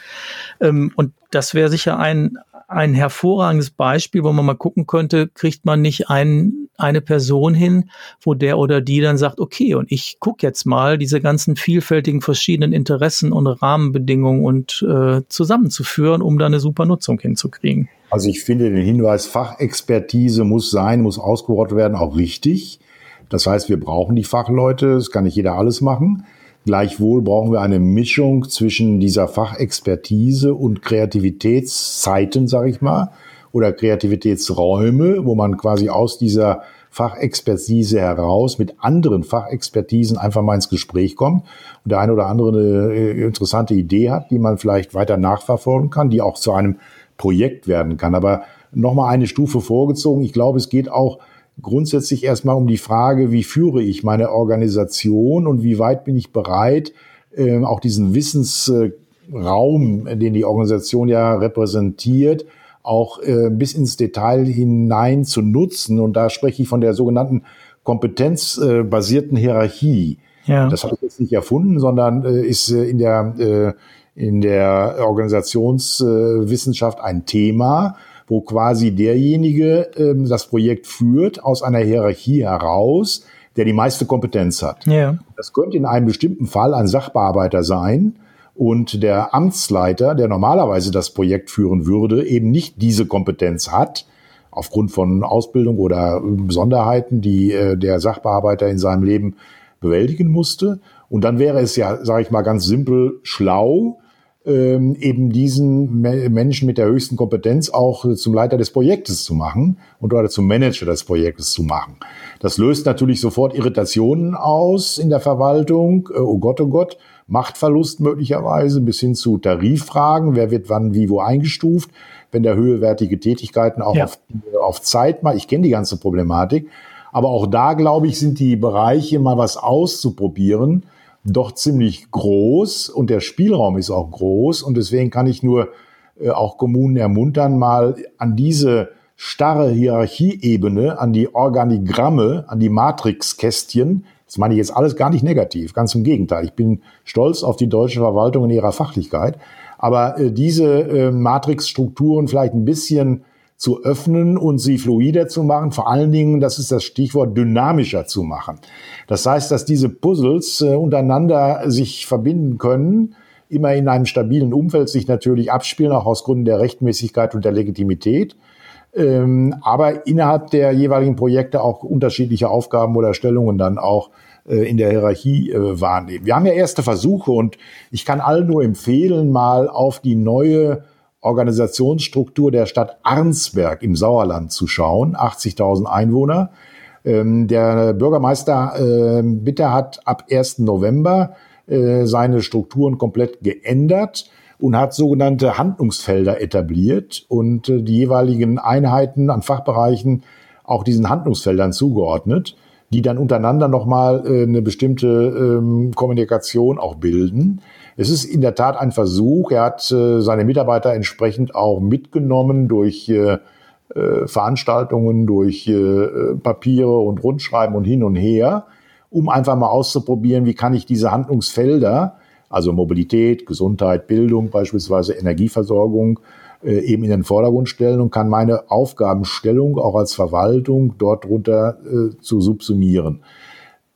Ähm, und das wäre sicher ein, ein hervorragendes Beispiel, wo man mal gucken könnte, kriegt man nicht ein, eine Person hin, wo der oder die dann sagt, okay, und ich gucke jetzt mal diese ganzen vielfältigen verschiedenen Interessen und Rahmenbedingungen und äh, zusammenzuführen, um da eine super Nutzung hinzukriegen. Also ich finde den Hinweis, Fachexpertise muss sein, muss ausgerottet werden, auch richtig. Das heißt, wir brauchen die Fachleute, es kann nicht jeder alles machen. Gleichwohl brauchen wir eine Mischung zwischen dieser Fachexpertise und Kreativitätszeiten, sage ich mal, oder Kreativitätsräume, wo man quasi aus dieser Fachexpertise heraus mit anderen Fachexpertisen einfach mal ins Gespräch kommt und der eine oder andere eine äh, interessante Idee hat, die man vielleicht weiter nachverfolgen kann, die auch zu einem Projekt werden kann. Aber nochmal eine Stufe vorgezogen. Ich glaube, es geht auch grundsätzlich erstmal um die Frage, wie führe ich meine Organisation und wie weit bin ich bereit, äh, auch diesen Wissensraum, den die Organisation ja repräsentiert, auch äh, bis ins Detail hinein zu nutzen. Und da spreche ich von der sogenannten kompetenzbasierten Hierarchie. Ja. Das habe ich jetzt nicht erfunden, sondern äh, ist äh, in der äh, in der Organisationswissenschaft ein Thema wo quasi derjenige ähm, das Projekt führt aus einer Hierarchie heraus, der die meiste Kompetenz hat. Ja. Das könnte in einem bestimmten Fall ein Sachbearbeiter sein und der Amtsleiter, der normalerweise das Projekt führen würde, eben nicht diese Kompetenz hat, aufgrund von Ausbildung oder Besonderheiten, die äh, der Sachbearbeiter in seinem Leben bewältigen musste. Und dann wäre es ja, sage ich mal ganz simpel, schlau, ähm, eben diesen Menschen mit der höchsten Kompetenz auch zum Leiter des Projektes zu machen und oder zum Manager des Projektes zu machen. Das löst natürlich sofort Irritationen aus in der Verwaltung. Äh, oh Gott, oh Gott, Machtverlust möglicherweise bis hin zu Tariffragen. Wer wird wann wie wo eingestuft? Wenn der höherwertige Tätigkeiten auch ja. auf, auf Zeit mal. Ich kenne die ganze Problematik. Aber auch da, glaube ich, sind die Bereiche, mal was auszuprobieren, doch ziemlich groß und der Spielraum ist auch groß und deswegen kann ich nur äh, auch Kommunen ermuntern, mal an diese starre Hierarchieebene, an die Organigramme, an die Matrixkästchen, das meine ich jetzt alles gar nicht negativ, ganz im Gegenteil. Ich bin stolz auf die deutsche Verwaltung in ihrer Fachlichkeit, aber äh, diese äh, Matrixstrukturen vielleicht ein bisschen zu öffnen und sie fluider zu machen. Vor allen Dingen, das ist das Stichwort, dynamischer zu machen. Das heißt, dass diese Puzzles äh, untereinander sich verbinden können, immer in einem stabilen Umfeld sich natürlich abspielen, auch aus Gründen der Rechtmäßigkeit und der Legitimität. Ähm, aber innerhalb der jeweiligen Projekte auch unterschiedliche Aufgaben oder Stellungen dann auch äh, in der Hierarchie äh, wahrnehmen. Wir haben ja erste Versuche und ich kann allen nur empfehlen, mal auf die neue Organisationsstruktur der Stadt Arnsberg im Sauerland zu schauen, 80.000 Einwohner. Ähm, der Bürgermeister äh, Bitter hat ab 1. November äh, seine Strukturen komplett geändert und hat sogenannte Handlungsfelder etabliert und äh, die jeweiligen Einheiten an Fachbereichen auch diesen Handlungsfeldern zugeordnet. die dann untereinander nochmal äh, eine bestimmte ähm, Kommunikation auch bilden. Es ist in der Tat ein Versuch. Er hat äh, seine Mitarbeiter entsprechend auch mitgenommen durch äh, äh Veranstaltungen, durch äh, Papiere und Rundschreiben und hin und her, um einfach mal auszuprobieren, wie kann ich diese Handlungsfelder, also Mobilität, Gesundheit, Bildung beispielsweise, Energieversorgung, äh, eben in den Vordergrund stellen und kann meine Aufgabenstellung auch als Verwaltung dort drunter äh, zu subsumieren.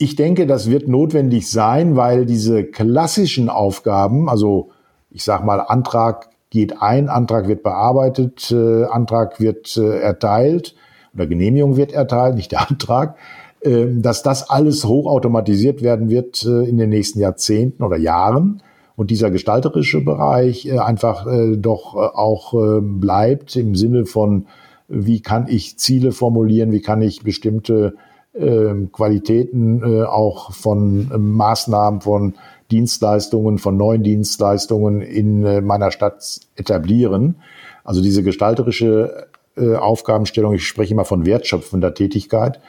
Ich denke, das wird notwendig sein, weil diese klassischen Aufgaben, also ich sage mal, Antrag geht ein, Antrag wird bearbeitet, äh, Antrag wird äh, erteilt oder Genehmigung wird erteilt, nicht der Antrag, äh, dass das alles hochautomatisiert werden wird äh, in den nächsten Jahrzehnten oder Jahren und dieser gestalterische Bereich äh, einfach äh, doch äh, auch äh, bleibt im Sinne von, wie kann ich Ziele formulieren, wie kann ich bestimmte äh, Qualitäten äh, auch von äh, Maßnahmen, von Dienstleistungen, von neuen Dienstleistungen in äh, meiner Stadt etablieren. Also diese gestalterische äh, Aufgabenstellung, ich spreche immer von wertschöpfender Tätigkeit,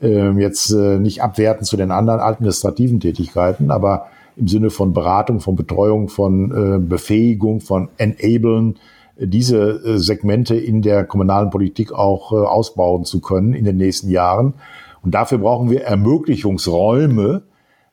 äh, jetzt nicht abwerten zu den anderen administrativen Tätigkeiten, aber im Sinne von Beratung, von Betreuung, von äh, Befähigung, von Enablen, diese Segmente in der kommunalen Politik auch ausbauen zu können in den nächsten Jahren. Und dafür brauchen wir Ermöglichungsräume.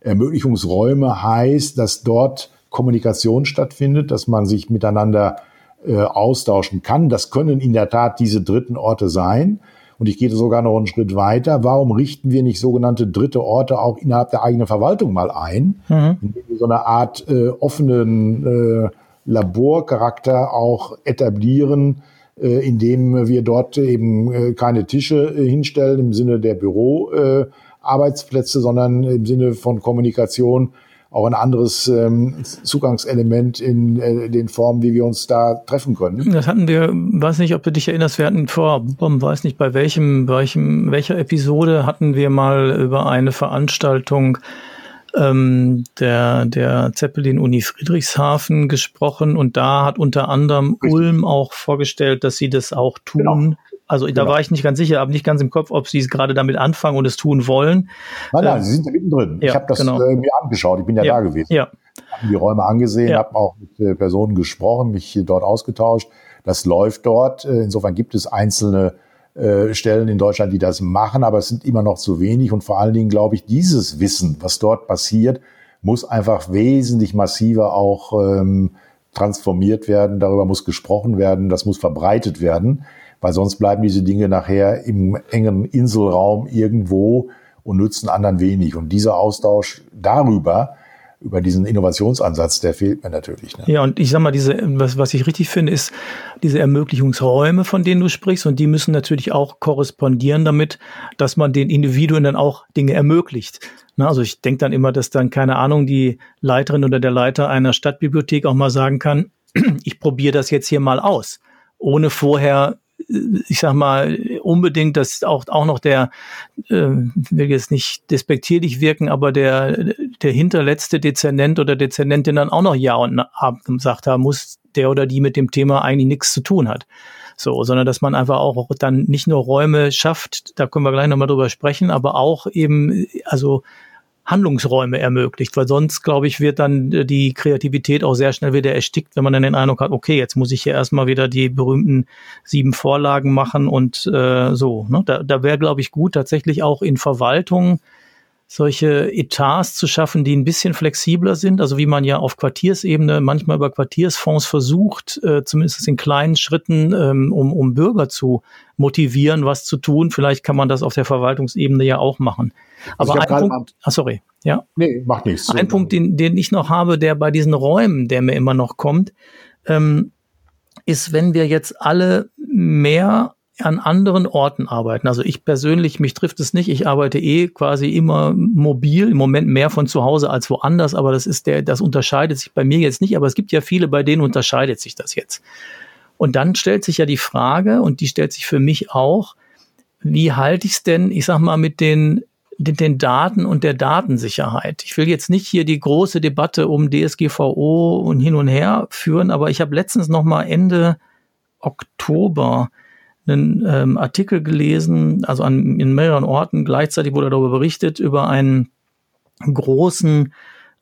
Ermöglichungsräume heißt, dass dort Kommunikation stattfindet, dass man sich miteinander äh, austauschen kann. Das können in der Tat diese dritten Orte sein. Und ich gehe sogar noch einen Schritt weiter. Warum richten wir nicht sogenannte dritte Orte auch innerhalb der eigenen Verwaltung mal ein, mhm. indem wir so eine Art äh, offenen äh, Laborcharakter auch etablieren, indem wir dort eben äh, keine Tische äh, hinstellen im Sinne der Büroarbeitsplätze, sondern im Sinne von Kommunikation auch ein anderes ähm, Zugangselement in äh, den Formen, wie wir uns da treffen können. Das hatten wir, weiß nicht, ob du dich erinnerst, wir hatten vor, weiß nicht, bei welchem, welchem, welcher Episode hatten wir mal über eine Veranstaltung ähm, der, der Zeppelin-Uni Friedrichshafen gesprochen und da hat unter anderem Richtig. Ulm auch vorgestellt, dass sie das auch tun. Genau. Also da genau. war ich nicht ganz sicher, aber nicht ganz im Kopf, ob sie es gerade damit anfangen und es tun wollen. Nein, nein, ähm, sie sind da mittendrin. Ja, ich habe das genau. äh, mir angeschaut, ich bin ja, ja da gewesen. Ja. Habe die Räume angesehen, ja. habe auch mit äh, Personen gesprochen, mich dort ausgetauscht. Das läuft dort. Äh, insofern gibt es einzelne äh, Stellen in Deutschland, die das machen, aber es sind immer noch zu wenig. Und vor allen Dingen glaube ich, dieses Wissen, was dort passiert, muss einfach wesentlich massiver auch ähm, transformiert werden. Darüber muss gesprochen werden, das muss verbreitet werden weil sonst bleiben diese Dinge nachher im engen Inselraum irgendwo und nützen anderen wenig. Und dieser Austausch darüber, über diesen Innovationsansatz, der fehlt mir natürlich. Ne? Ja, und ich sag mal, diese, was, was ich richtig finde, ist diese Ermöglichungsräume, von denen du sprichst, und die müssen natürlich auch korrespondieren damit, dass man den Individuen dann auch Dinge ermöglicht. Na, also ich denke dann immer, dass dann, keine Ahnung, die Leiterin oder der Leiter einer Stadtbibliothek auch mal sagen kann, ich probiere das jetzt hier mal aus, ohne vorher ich sag mal, unbedingt, dass auch, auch noch der, äh, will jetzt nicht despektierlich wirken, aber der, der hinterletzte Dezernent oder Dezernentin dann auch noch Ja und Abend gesagt haben muss, der oder die mit dem Thema eigentlich nichts zu tun hat. So, sondern dass man einfach auch dann nicht nur Räume schafft, da können wir gleich nochmal drüber sprechen, aber auch eben, also Handlungsräume ermöglicht, weil sonst, glaube ich, wird dann äh, die Kreativität auch sehr schnell wieder erstickt, wenn man dann den Eindruck hat, okay, jetzt muss ich hier erstmal wieder die berühmten sieben Vorlagen machen und äh, so. Ne? Da, da wäre, glaube ich, gut, tatsächlich auch in Verwaltung solche Etats zu schaffen, die ein bisschen flexibler sind, also wie man ja auf Quartiersebene manchmal über Quartiersfonds versucht, äh, zumindest in kleinen Schritten, ähm, um, um Bürger zu motivieren, was zu tun. Vielleicht kann man das auf der Verwaltungsebene ja auch machen. Aber also ein Punkt, ah, sorry, ja. Nee, macht nichts. Ein Punkt, den, den ich noch habe, der bei diesen Räumen, der mir immer noch kommt, ähm, ist, wenn wir jetzt alle mehr an anderen Orten arbeiten. Also ich persönlich, mich trifft es nicht. Ich arbeite eh quasi immer mobil, im Moment mehr von zu Hause als woanders, aber das ist der, das unterscheidet sich bei mir jetzt nicht, aber es gibt ja viele, bei denen unterscheidet sich das jetzt. Und dann stellt sich ja die Frage, und die stellt sich für mich auch, wie halte ich es denn, ich sag mal, mit den, den, den Daten und der Datensicherheit? Ich will jetzt nicht hier die große Debatte um DSGVO und hin und her führen, aber ich habe letztens noch mal Ende Oktober einen ähm, Artikel gelesen, also an, in mehreren Orten. Gleichzeitig wurde darüber berichtet, über einen großen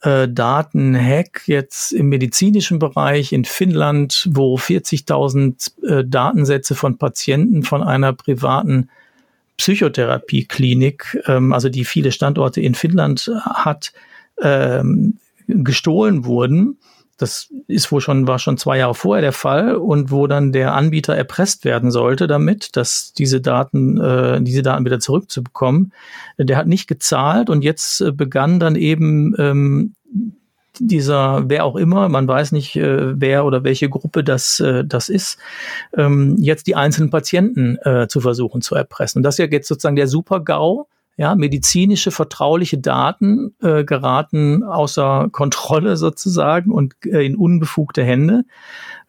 äh, Datenhack jetzt im medizinischen Bereich in Finnland, wo 40.000 äh, Datensätze von Patienten von einer privaten Psychotherapieklinik, ähm, also die viele Standorte in Finnland hat, ähm, gestohlen wurden das ist wohl schon, war schon zwei Jahre vorher der Fall und wo dann der Anbieter erpresst werden sollte damit, dass diese Daten, äh, diese Daten wieder zurückzubekommen. Der hat nicht gezahlt und jetzt äh, begann dann eben ähm, dieser, wer auch immer, man weiß nicht, äh, wer oder welche Gruppe das, äh, das ist, ähm, jetzt die einzelnen Patienten äh, zu versuchen zu erpressen. Und das ist ja jetzt sozusagen der Super-GAU, ja, medizinische vertrauliche Daten äh, geraten außer Kontrolle sozusagen und äh, in unbefugte Hände.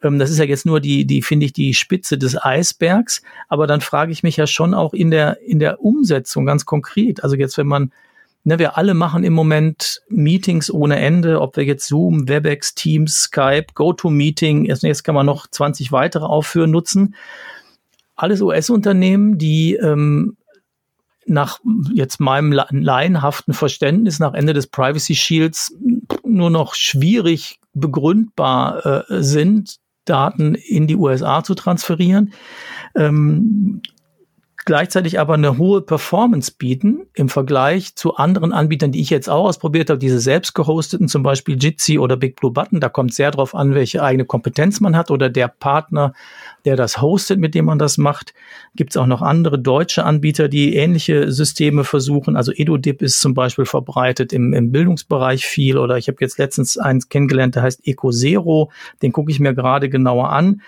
Ähm, das ist ja jetzt nur die, die finde ich die Spitze des Eisbergs. Aber dann frage ich mich ja schon auch in der in der Umsetzung ganz konkret. Also jetzt, wenn man Ne, wir alle machen im Moment Meetings ohne Ende, ob wir jetzt Zoom, Webex, Teams, Skype, GoToMeeting, jetzt, jetzt kann man noch 20 weitere aufführen, nutzen. Alles US-Unternehmen, die ähm, nach jetzt meinem laienhaften Verständnis nach Ende des Privacy Shields nur noch schwierig begründbar äh, sind, Daten in die USA zu transferieren. Ähm, gleichzeitig aber eine hohe Performance bieten im Vergleich zu anderen Anbietern, die ich jetzt auch ausprobiert habe, diese selbst gehosteten, zum Beispiel Jitsi oder Big Blue Button. Da kommt sehr drauf an, welche eigene Kompetenz man hat oder der Partner, der das hostet, mit dem man das macht. Gibt es auch noch andere deutsche Anbieter, die ähnliche Systeme versuchen. Also EduDip ist zum Beispiel verbreitet im, im Bildungsbereich viel oder ich habe jetzt letztens eins kennengelernt, der heißt EcoZero. Den gucke ich mir gerade genauer an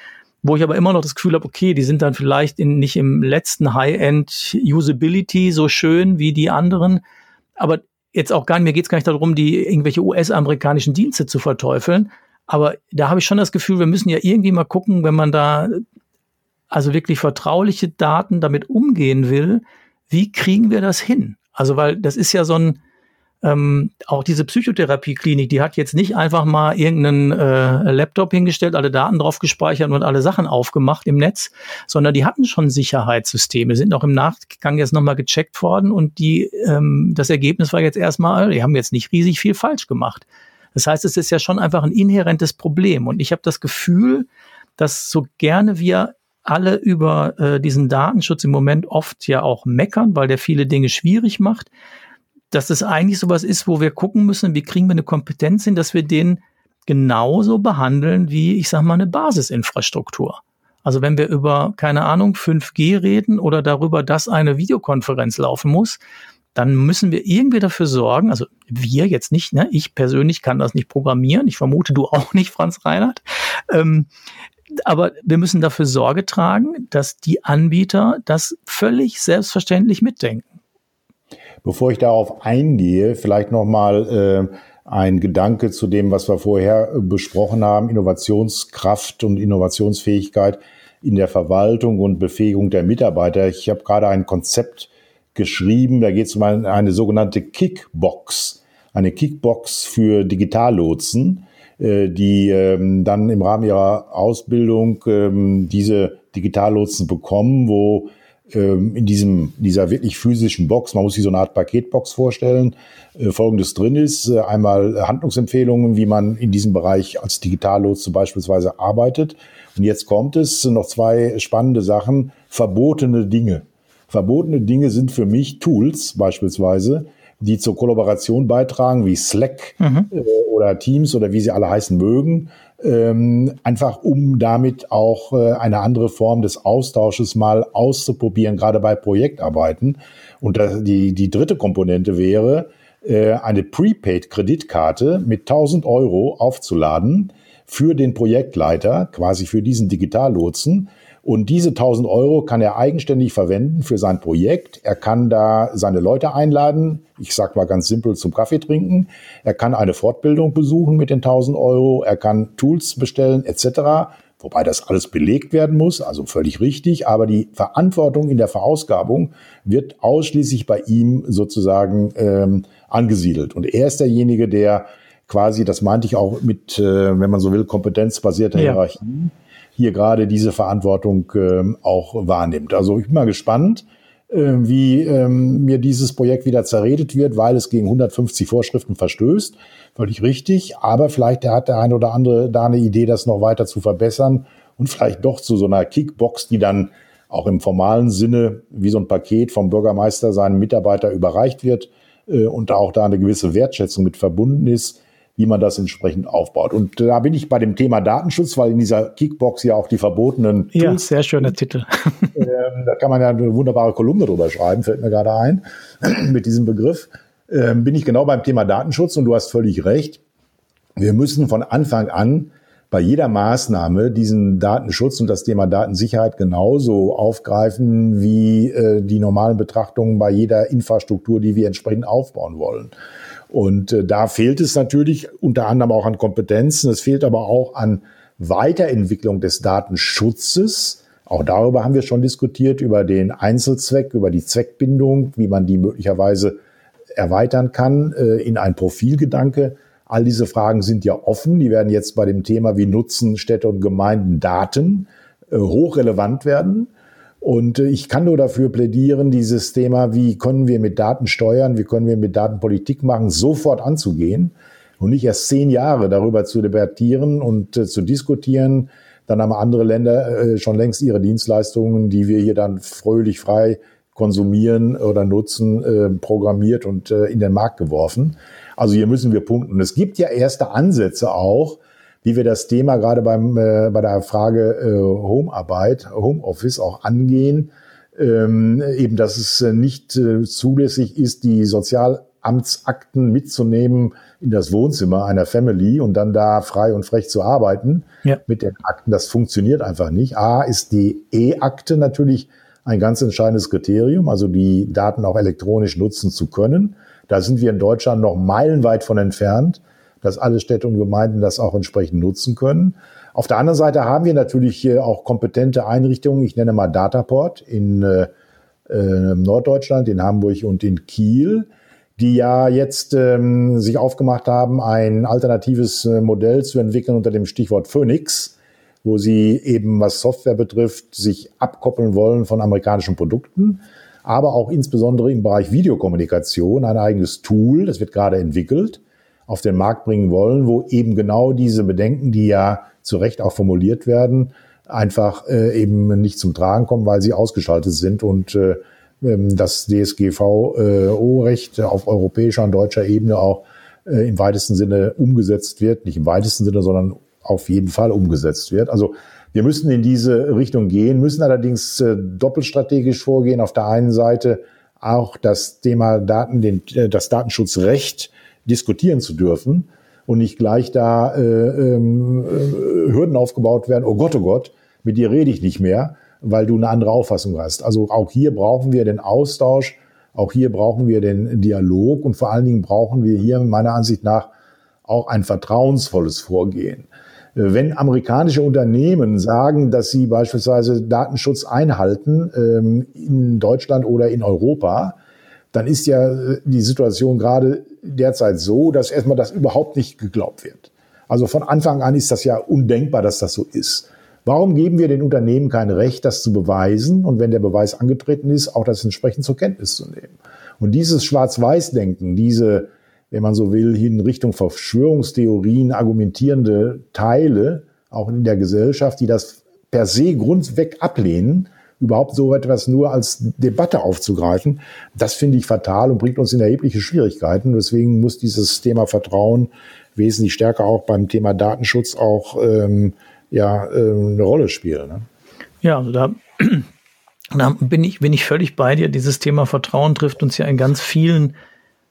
wo ich aber immer noch das Gefühl habe, okay, die sind dann vielleicht in, nicht im letzten High-End Usability so schön wie die anderen, aber jetzt auch gar nicht, mir geht es gar nicht darum, die irgendwelche US-amerikanischen Dienste zu verteufeln, aber da habe ich schon das Gefühl, wir müssen ja irgendwie mal gucken, wenn man da also wirklich vertrauliche Daten damit umgehen will, wie kriegen wir das hin? Also, weil das ist ja so ein, ähm, auch diese Psychotherapieklinik, die hat jetzt nicht einfach mal irgendeinen äh, Laptop hingestellt, alle Daten drauf gespeichert und alle Sachen aufgemacht im Netz, sondern die hatten schon Sicherheitssysteme, sind auch im Nachgang jetzt nochmal gecheckt worden und die, ähm, das Ergebnis war jetzt erstmal, die haben jetzt nicht riesig viel falsch gemacht. Das heißt, es ist ja schon einfach ein inhärentes Problem und ich habe das Gefühl, dass so gerne wir alle über äh, diesen Datenschutz im Moment oft ja auch meckern, weil der viele Dinge schwierig macht, dass das eigentlich sowas ist, wo wir gucken müssen, wie kriegen wir eine Kompetenz hin, dass wir den genauso behandeln wie, ich sag mal, eine Basisinfrastruktur. Also wenn wir über, keine Ahnung, 5G reden oder darüber, dass eine Videokonferenz laufen muss, dann müssen wir irgendwie dafür sorgen, also wir jetzt nicht, ne, ich persönlich kann das nicht programmieren, ich vermute du auch nicht, Franz Reinhardt, ähm, aber wir müssen dafür Sorge tragen, dass die Anbieter das völlig selbstverständlich mitdenken. Bevor ich darauf eingehe, vielleicht nochmal äh, ein Gedanke zu dem, was wir vorher äh, besprochen haben, Innovationskraft und Innovationsfähigkeit in der Verwaltung und Befähigung der Mitarbeiter. Ich habe gerade ein Konzept geschrieben, da geht es um eine, eine sogenannte Kickbox, eine Kickbox für Digitallotsen, äh, die ähm, dann im Rahmen ihrer Ausbildung ähm, diese Digitallotsen bekommen, wo ähm, in diesem, dieser wirklich physischen Box, man muss sich so eine Art Paketbox vorstellen, äh, folgendes drin ist. Äh, einmal Handlungsempfehlungen, wie man in diesem Bereich als Digitallotse beispielsweise arbeitet. Und jetzt kommt es, noch zwei spannende Sachen, verbotene Dinge. Verbotene Dinge sind für mich Tools beispielsweise, die zur Kollaboration beitragen, wie Slack mhm. äh, oder Teams oder wie sie alle heißen mögen, ähm, einfach um damit auch äh, eine andere Form des Austausches mal auszuprobieren, gerade bei Projektarbeiten. Und das, die, die dritte Komponente wäre, äh, eine Prepaid-Kreditkarte mit 1000 Euro aufzuladen für den Projektleiter, quasi für diesen Digitallotsen, und diese 1000 Euro kann er eigenständig verwenden für sein Projekt. Er kann da seine Leute einladen. Ich sag mal ganz simpel zum Kaffee trinken. Er kann eine Fortbildung besuchen mit den 1000 Euro. Er kann Tools bestellen etc. Wobei das alles belegt werden muss, also völlig richtig. Aber die Verantwortung in der Verausgabung wird ausschließlich bei ihm sozusagen ähm, angesiedelt. Und er ist derjenige, der quasi, das meinte ich auch mit, äh, wenn man so will, kompetenzbasierter ja. Hierarchie, hier gerade diese Verantwortung äh, auch wahrnimmt. Also ich bin mal gespannt, äh, wie ähm, mir dieses Projekt wieder zerredet wird, weil es gegen 150 Vorschriften verstößt. Völlig richtig. Aber vielleicht hat der eine oder andere da eine Idee, das noch weiter zu verbessern und vielleicht doch zu so einer Kickbox, die dann auch im formalen Sinne wie so ein Paket vom Bürgermeister seinem Mitarbeiter überreicht wird äh, und auch da eine gewisse Wertschätzung mit verbunden ist, wie man das entsprechend aufbaut. Und da bin ich bei dem Thema Datenschutz, weil in dieser Kickbox ja auch die verbotenen Tools, ja, sehr schöner Titel. äh, da kann man ja eine wunderbare Kolumne drüber schreiben, fällt mir gerade ein, mit diesem Begriff. Äh, bin ich genau beim Thema Datenschutz und du hast völlig recht. Wir müssen von Anfang an bei jeder Maßnahme diesen Datenschutz und das Thema Datensicherheit genauso aufgreifen wie äh, die normalen Betrachtungen bei jeder Infrastruktur, die wir entsprechend aufbauen wollen. Und äh, da fehlt es natürlich unter anderem auch an Kompetenzen. Es fehlt aber auch an Weiterentwicklung des Datenschutzes. Auch darüber haben wir schon diskutiert, über den Einzelzweck, über die Zweckbindung, wie man die möglicherweise erweitern kann äh, in ein Profilgedanke. All diese Fragen sind ja offen. Die werden jetzt bei dem Thema, wie nutzen Städte und Gemeinden Daten, äh, hochrelevant werden. Und äh, ich kann nur dafür plädieren, dieses Thema, wie können wir mit Daten steuern, wie können wir mit Daten Politik machen, sofort anzugehen und nicht erst zehn Jahre darüber zu debattieren und äh, zu diskutieren. Dann haben andere Länder äh, schon längst ihre Dienstleistungen, die wir hier dann fröhlich frei konsumieren oder nutzen, programmiert und in den Markt geworfen. Also hier müssen wir punkten. Es gibt ja erste Ansätze auch, wie wir das Thema gerade beim, äh, bei der Frage äh, Homearbeit, Homeoffice auch angehen. Ähm, eben, dass es äh, nicht äh, zulässig ist, die Sozialamtsakten mitzunehmen in das Wohnzimmer einer Family und dann da frei und frech zu arbeiten ja. mit den Akten. Das funktioniert einfach nicht. A ist die E-Akte natürlich ein ganz entscheidendes Kriterium, also die Daten auch elektronisch nutzen zu können. Da sind wir in Deutschland noch meilenweit von entfernt, dass alle Städte und Gemeinden das auch entsprechend nutzen können. Auf der anderen Seite haben wir natürlich auch kompetente Einrichtungen. Ich nenne mal Dataport in äh, äh, Norddeutschland, in Hamburg und in Kiel, die ja jetzt ähm, sich aufgemacht haben, ein alternatives äh, Modell zu entwickeln unter dem Stichwort Phoenix, wo sie eben, was Software betrifft, sich abkoppeln wollen von amerikanischen Produkten aber auch insbesondere im Bereich Videokommunikation ein eigenes Tool, das wird gerade entwickelt, auf den Markt bringen wollen, wo eben genau diese Bedenken, die ja zu Recht auch formuliert werden, einfach äh, eben nicht zum Tragen kommen, weil sie ausgeschaltet sind und äh, ähm, das DSGVO-Recht auf europäischer und deutscher Ebene auch äh, im weitesten Sinne umgesetzt wird, nicht im weitesten Sinne, sondern auf jeden Fall umgesetzt wird. Also wir müssen in diese Richtung gehen, müssen allerdings äh, doppelstrategisch vorgehen. Auf der einen Seite auch das Thema Daten, den, äh, das Datenschutzrecht diskutieren zu dürfen und nicht gleich da äh, ähm, äh, Hürden aufgebaut werden. Oh Gott, oh Gott, mit dir rede ich nicht mehr, weil du eine andere Auffassung hast. Also auch hier brauchen wir den Austausch, auch hier brauchen wir den Dialog und vor allen Dingen brauchen wir hier meiner Ansicht nach auch ein vertrauensvolles Vorgehen. Wenn amerikanische Unternehmen sagen, dass sie beispielsweise Datenschutz einhalten ähm, in Deutschland oder in Europa, dann ist ja äh, die Situation gerade derzeit so, dass erstmal das überhaupt nicht geglaubt wird. Also von Anfang an ist das ja undenkbar, dass das so ist. Warum geben wir den Unternehmen kein Recht, das zu beweisen und wenn der Beweis angetreten ist, auch das entsprechend zur Kenntnis zu nehmen? Und dieses Schwarz-Weiß-Denken, diese wenn man so will, in Richtung Verschwörungstheorien argumentierende Teile, auch in der Gesellschaft, die das per se grundweg ablehnen, überhaupt so etwas nur als Debatte aufzugreifen, das finde ich fatal und bringt uns in erhebliche Schwierigkeiten. Deswegen muss dieses Thema Vertrauen wesentlich stärker auch beim Thema Datenschutz auch ähm, ja, ähm, eine Rolle spielen. Ne? Ja, also da, da bin, ich, bin ich völlig bei dir. Dieses Thema Vertrauen trifft uns ja in ganz vielen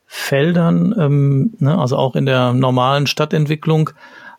Feldern, ähm, ne, also auch in der normalen Stadtentwicklung.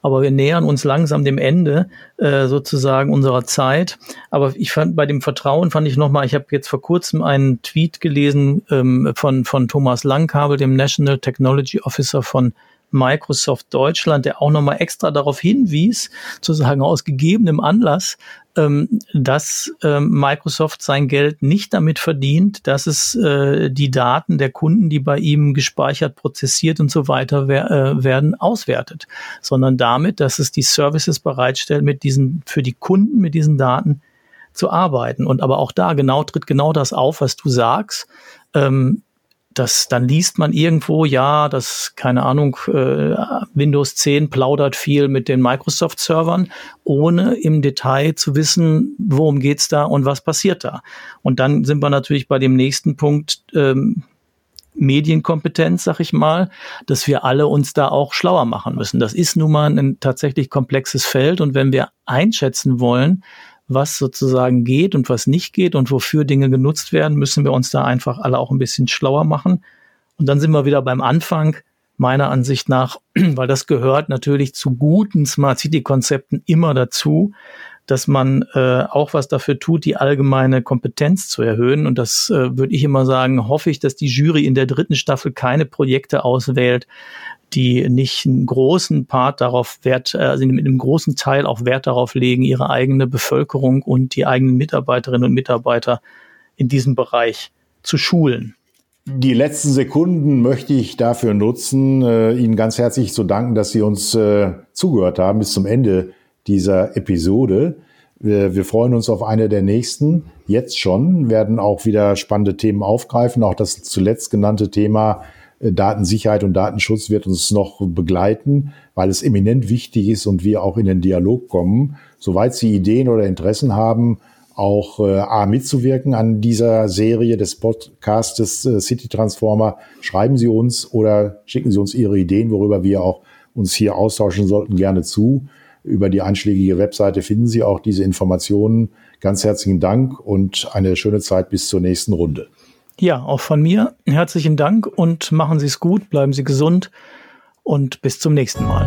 Aber wir nähern uns langsam dem Ende äh, sozusagen unserer Zeit. Aber ich fand bei dem Vertrauen fand ich nochmal, ich habe jetzt vor kurzem einen Tweet gelesen ähm, von, von Thomas Langkabel, dem National Technology Officer von Microsoft Deutschland, der auch nochmal extra darauf hinwies, zu sagen, aus gegebenem Anlass, ähm, dass ähm, Microsoft sein Geld nicht damit verdient, dass es äh, die Daten der Kunden, die bei ihm gespeichert, prozessiert und so weiter wer, äh, werden, auswertet, sondern damit, dass es die Services bereitstellt, mit diesen, für die Kunden mit diesen Daten zu arbeiten. Und aber auch da genau tritt genau das auf, was du sagst. Ähm, das, dann liest man irgendwo, ja, das, keine Ahnung, äh, Windows 10 plaudert viel mit den Microsoft-Servern, ohne im Detail zu wissen, worum geht's da und was passiert da. Und dann sind wir natürlich bei dem nächsten Punkt, ähm, Medienkompetenz, sag ich mal, dass wir alle uns da auch schlauer machen müssen. Das ist nun mal ein tatsächlich komplexes Feld und wenn wir einschätzen wollen, was sozusagen geht und was nicht geht und wofür Dinge genutzt werden, müssen wir uns da einfach alle auch ein bisschen schlauer machen. Und dann sind wir wieder beim Anfang, meiner Ansicht nach, weil das gehört natürlich zu guten Smart City Konzepten immer dazu, dass man äh, auch was dafür tut, die allgemeine Kompetenz zu erhöhen. Und das äh, würde ich immer sagen, hoffe ich, dass die Jury in der dritten Staffel keine Projekte auswählt, die nicht einen großen Part darauf Wert, also mit einem großen Teil auch Wert darauf legen, ihre eigene Bevölkerung und die eigenen Mitarbeiterinnen und Mitarbeiter in diesem Bereich zu schulen. Die letzten Sekunden möchte ich dafür nutzen, äh, Ihnen ganz herzlich zu danken, dass Sie uns äh, zugehört haben bis zum Ende dieser Episode. Wir freuen uns auf eine der nächsten. Jetzt schon werden auch wieder spannende Themen aufgreifen. Auch das zuletzt genannte Thema Datensicherheit und Datenschutz wird uns noch begleiten, weil es eminent wichtig ist und wir auch in den Dialog kommen. Soweit Sie Ideen oder Interessen haben, auch äh, A, mitzuwirken an dieser Serie des Podcastes äh, City Transformer, schreiben Sie uns oder schicken Sie uns Ihre Ideen, worüber wir auch uns hier austauschen sollten, gerne zu. Über die einschlägige Webseite finden Sie auch diese Informationen. Ganz herzlichen Dank und eine schöne Zeit bis zur nächsten Runde. Ja, auch von mir herzlichen Dank und machen Sie es gut, bleiben Sie gesund und bis zum nächsten Mal.